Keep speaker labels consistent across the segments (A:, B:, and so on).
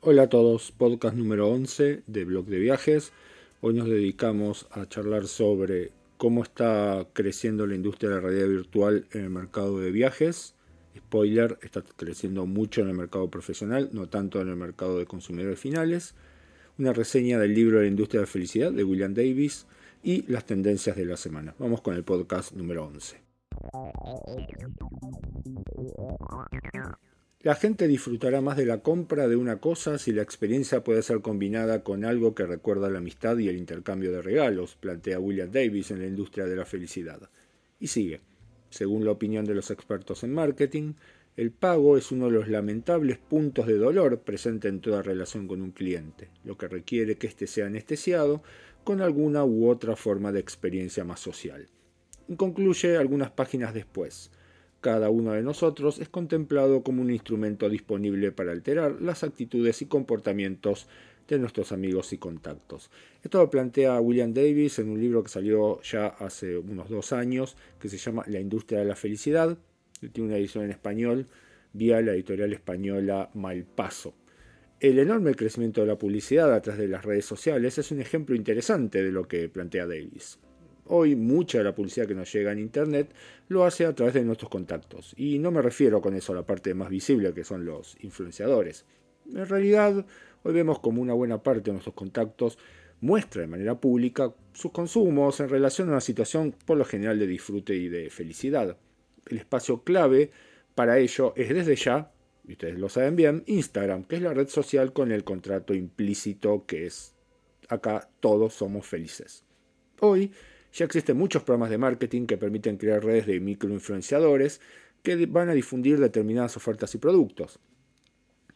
A: Hola a todos, podcast número 11 de Blog de Viajes. Hoy nos dedicamos a charlar sobre cómo está creciendo la industria de la realidad virtual en el mercado de viajes. Spoiler, está creciendo mucho en el mercado profesional, no tanto en el mercado de consumidores finales. Una reseña del libro de la industria de la felicidad de William Davis y las tendencias de la semana. Vamos con el podcast número 11. La gente disfrutará más de la compra de una cosa si la experiencia puede ser combinada con algo que recuerda la amistad y el intercambio de regalos, plantea William Davis en la industria de la felicidad. Y sigue. Según la opinión de los expertos en marketing, el pago es uno de los lamentables puntos de dolor presente en toda relación con un cliente, lo que requiere que éste sea anestesiado con alguna u otra forma de experiencia más social. Concluye algunas páginas después. Cada uno de nosotros es contemplado como un instrumento disponible para alterar las actitudes y comportamientos de nuestros amigos y contactos. Esto lo plantea William Davis en un libro que salió ya hace unos dos años, que se llama La industria de la felicidad. Tiene una edición en español vía la editorial española Malpaso. El enorme crecimiento de la publicidad a través de las redes sociales es un ejemplo interesante de lo que plantea Davis. Hoy mucha de la publicidad que nos llega en Internet lo hace a través de nuestros contactos. Y no me refiero con eso a la parte más visible que son los influenciadores. En realidad, hoy vemos como una buena parte de nuestros contactos muestra de manera pública sus consumos en relación a una situación por lo general de disfrute y de felicidad. El espacio clave para ello es desde ya, y ustedes lo saben bien, Instagram, que es la red social con el contrato implícito que es acá todos somos felices. Hoy ya existen muchos programas de marketing que permiten crear redes de microinfluenciadores que van a difundir determinadas ofertas y productos.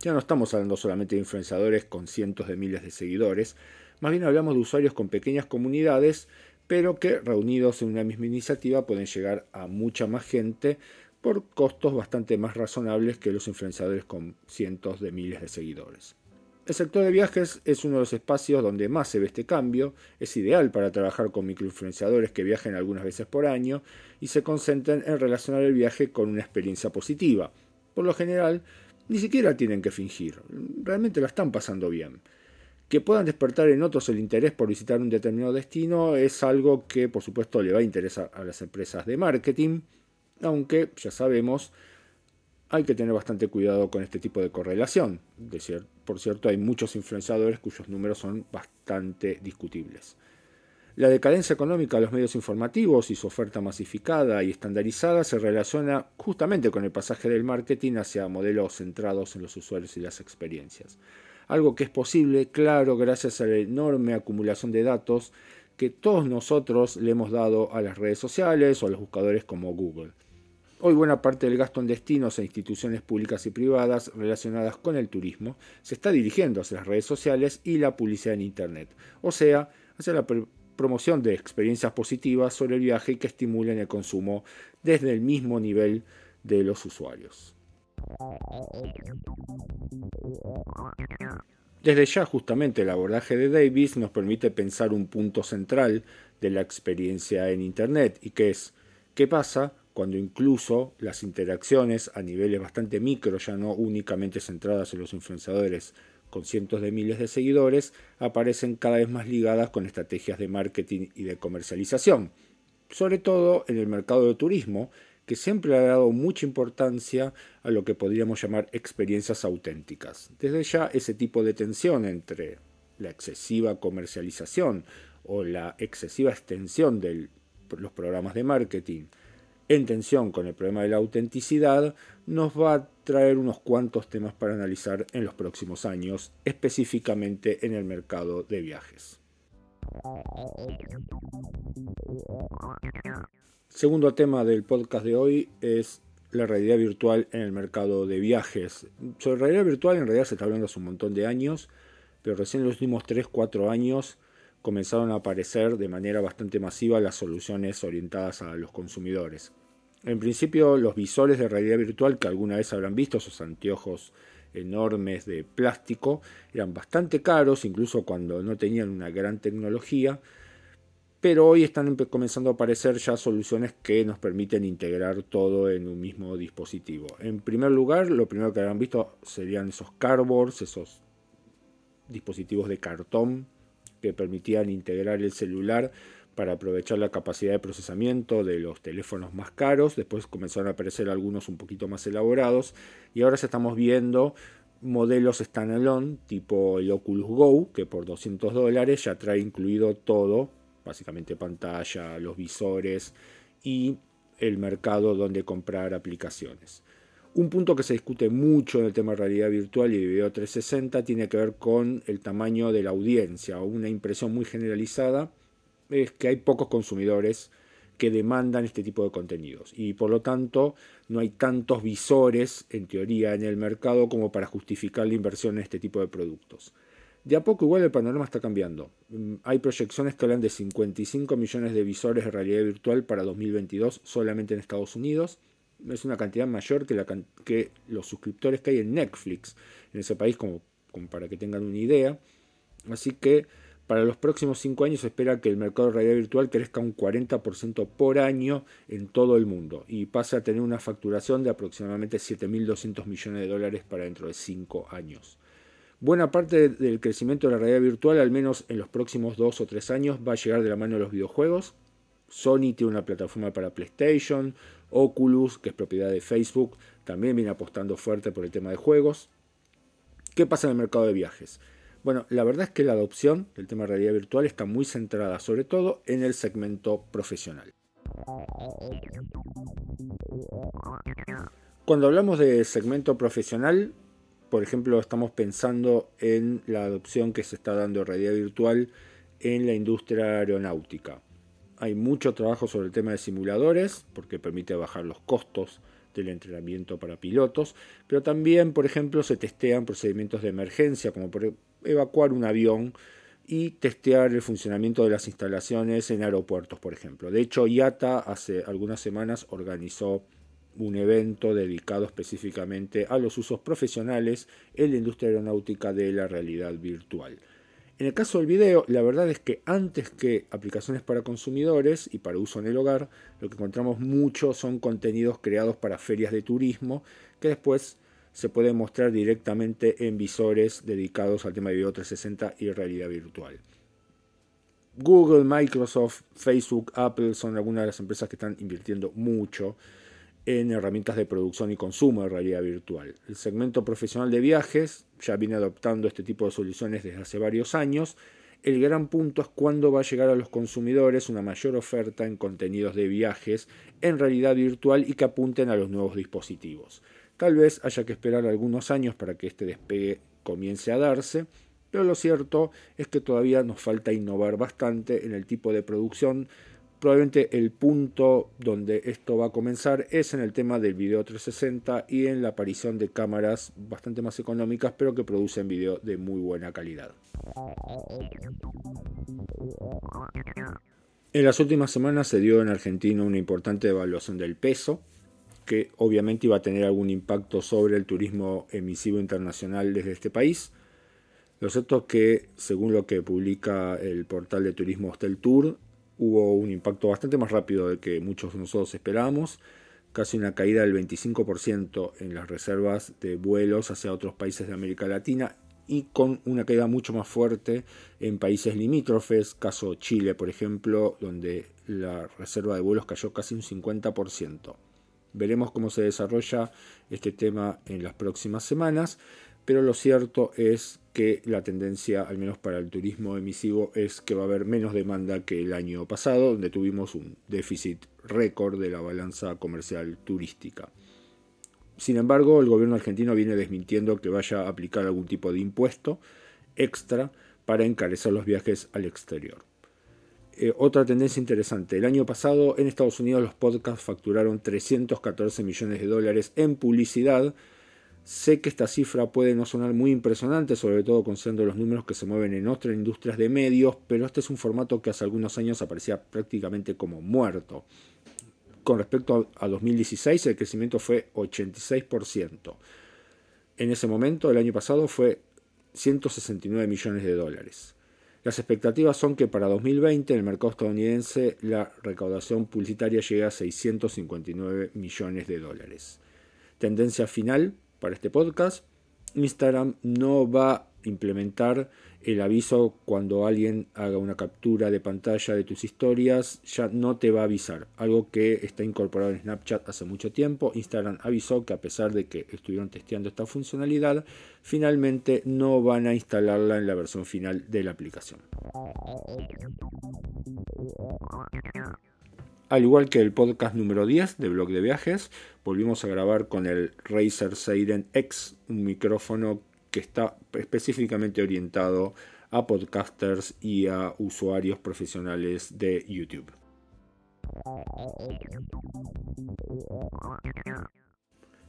A: Ya no estamos hablando solamente de influenciadores con cientos de miles de seguidores, más bien hablamos de usuarios con pequeñas comunidades, pero que reunidos en una misma iniciativa pueden llegar a mucha más gente por costos bastante más razonables que los influenciadores con cientos de miles de seguidores. El sector de viajes es uno de los espacios donde más se ve este cambio, es ideal para trabajar con microinfluenciadores que viajen algunas veces por año y se concentren en relacionar el viaje con una experiencia positiva. Por lo general, ni siquiera tienen que fingir, realmente la están pasando bien. Que puedan despertar en otros el interés por visitar un determinado destino es algo que por supuesto le va a interesar a las empresas de marketing, aunque ya sabemos hay que tener bastante cuidado con este tipo de correlación. por cierto, hay muchos influenciadores cuyos números son bastante discutibles. La decadencia económica de los medios informativos y su oferta masificada y estandarizada se relaciona justamente con el pasaje del marketing hacia modelos centrados en los usuarios y las experiencias. Algo que es posible, claro, gracias a la enorme acumulación de datos que todos nosotros le hemos dado a las redes sociales o a los buscadores como Google. Hoy buena parte del gasto en destinos e instituciones públicas y privadas relacionadas con el turismo se está dirigiendo hacia las redes sociales y la publicidad en Internet, o sea, hacia la promoción de experiencias positivas sobre el viaje que estimulen el consumo desde el mismo nivel de los usuarios. Desde ya justamente el abordaje de Davis nos permite pensar un punto central de la experiencia en Internet y que es qué pasa cuando incluso las interacciones a niveles bastante micro, ya no únicamente centradas en los influenciadores con cientos de miles de seguidores, aparecen cada vez más ligadas con estrategias de marketing y de comercialización, sobre todo en el mercado de turismo, que siempre ha dado mucha importancia a lo que podríamos llamar experiencias auténticas. Desde ya ese tipo de tensión entre la excesiva comercialización o la excesiva extensión de los programas de marketing en tensión con el problema de la autenticidad, nos va a traer unos cuantos temas para analizar en los próximos años, específicamente en el mercado de viajes. Segundo tema del podcast de hoy es la realidad virtual en el mercado de viajes. Sobre realidad virtual en realidad se está hablando hace un montón de años, pero recién en los últimos 3-4 años comenzaron a aparecer de manera bastante masiva las soluciones orientadas a los consumidores. En principio, los visores de realidad virtual que alguna vez habrán visto, esos anteojos enormes de plástico, eran bastante caros, incluso cuando no tenían una gran tecnología, pero hoy están comenzando a aparecer ya soluciones que nos permiten integrar todo en un mismo dispositivo. En primer lugar, lo primero que habrán visto serían esos cardboards, esos dispositivos de cartón que permitían integrar el celular para aprovechar la capacidad de procesamiento de los teléfonos más caros. Después comenzaron a aparecer algunos un poquito más elaborados y ahora estamos viendo modelos standalone tipo el Oculus Go que por 200 dólares ya trae incluido todo básicamente pantalla, los visores y el mercado donde comprar aplicaciones. Un punto que se discute mucho en el tema de realidad virtual y de video 360 tiene que ver con el tamaño de la audiencia. Una impresión muy generalizada es que hay pocos consumidores que demandan este tipo de contenidos y por lo tanto no hay tantos visores en teoría en el mercado como para justificar la inversión en este tipo de productos. De a poco igual el panorama está cambiando. Mm, hay proyecciones que hablan de 55 millones de visores de realidad virtual para 2022 solamente en Estados Unidos. Es una cantidad mayor que, los suscriptores que hay en Netflix en ese país, como, para que tengan una idea. Así que para los próximos 5 años se espera que el mercado de realidad virtual crezca un 40% por año en todo el mundo y pase a tener una facturación de aproximadamente 7.200 millones de dólares para dentro de 5 años. Buena parte del crecimiento de la realidad virtual, al menos en los próximos dos o tres años, va a llegar de la mano de los videojuegos. Sony tiene una plataforma para PlayStation, Oculus, que es propiedad de Facebook, también viene apostando fuerte por el tema de juegos. ¿Qué pasa en el mercado de viajes? Bueno, la verdad es que la adopción del tema de realidad virtual está muy centrada sobre todo en el segmento profesional. Cuando hablamos de segmento profesional, por ejemplo, estamos pensando en la adopción que se está dando de realidad virtual en la industria aeronáutica. Hay mucho trabajo sobre el tema de simuladores, porque permite bajar los costos del entrenamiento para pilotos, pero también, por ejemplo, se testean procedimientos de emergencia, como por evacuar un avión y testear el funcionamiento de las instalaciones en aeropuertos, por ejemplo. De hecho, IATA hace algunas semanas organizó un evento dedicado específicamente a los usos profesionales en la industria aeronáutica de la realidad virtual. En el caso del video, la verdad es que antes que aplicaciones para consumidores y para uso en el hogar, lo que encontramos mucho son contenidos creados para ferias de turismo que después se pueden mostrar directamente en visores dedicados al tema de video 360 y realidad virtual. Google, Microsoft, Facebook, Apple son algunas de las empresas que están invirtiendo mucho en herramientas de producción y consumo de realidad virtual. El segmento profesional de viajes ya viene adoptando este tipo de soluciones desde hace varios años. El gran punto es cuándo va a llegar a los consumidores una mayor oferta en contenidos de viajes en realidad virtual y que apunten a los nuevos dispositivos. Tal vez haya que esperar algunos años para que este despegue comience a darse, pero lo cierto es que todavía nos falta innovar bastante en el tipo de producción Probablemente el punto donde esto va a comenzar es en el tema del video 360 y en la aparición de cámaras bastante más económicas pero que producen video de muy buena calidad. En las últimas semanas se dio en Argentina una importante devaluación del peso que obviamente iba a tener algún impacto sobre el turismo emisivo internacional desde este país. Lo cierto es que, según lo que publica el portal de turismo Hostel Tour, hubo un impacto bastante más rápido del que muchos de nosotros esperábamos, casi una caída del 25% en las reservas de vuelos hacia otros países de América Latina y con una caída mucho más fuerte en países limítrofes, caso Chile por ejemplo, donde la reserva de vuelos cayó casi un 50%. Veremos cómo se desarrolla este tema en las próximas semanas, pero lo cierto es que la tendencia, al menos para el turismo emisivo, es que va a haber menos demanda que el año pasado, donde tuvimos un déficit récord de la balanza comercial turística. Sin embargo, el gobierno argentino viene desmintiendo que vaya a aplicar algún tipo de impuesto extra para encarecer los viajes al exterior. Eh, otra tendencia interesante, el año pasado en Estados Unidos los podcasts facturaron 314 millones de dólares en publicidad, Sé que esta cifra puede no sonar muy impresionante, sobre todo considerando los números que se mueven en otras industrias de medios, pero este es un formato que hace algunos años aparecía prácticamente como muerto. Con respecto a 2016, el crecimiento fue 86%. En ese momento, el año pasado, fue 169 millones de dólares. Las expectativas son que para 2020 en el mercado estadounidense la recaudación publicitaria llegue a 659 millones de dólares. Tendencia final para este podcast. Instagram no va a implementar el aviso cuando alguien haga una captura de pantalla de tus historias, ya no te va a avisar. Algo que está incorporado en Snapchat hace mucho tiempo. Instagram avisó que a pesar de que estuvieron testeando esta funcionalidad, finalmente no van a instalarla en la versión final de la aplicación. Al igual que el podcast número 10 de Blog de Viajes, volvimos a grabar con el Razer Seiden X, un micrófono que está específicamente orientado a podcasters y a usuarios profesionales de YouTube.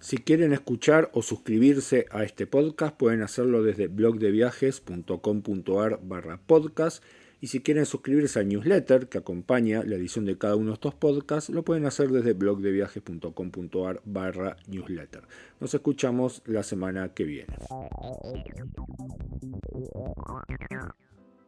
A: Si quieren escuchar o suscribirse a este podcast pueden hacerlo desde blogdeviajes.com.ar barra podcast y si quieren suscribirse al newsletter que acompaña la edición de cada uno de estos podcasts, lo pueden hacer desde blogdeviajes.com.ar barra newsletter. Nos escuchamos la semana que viene.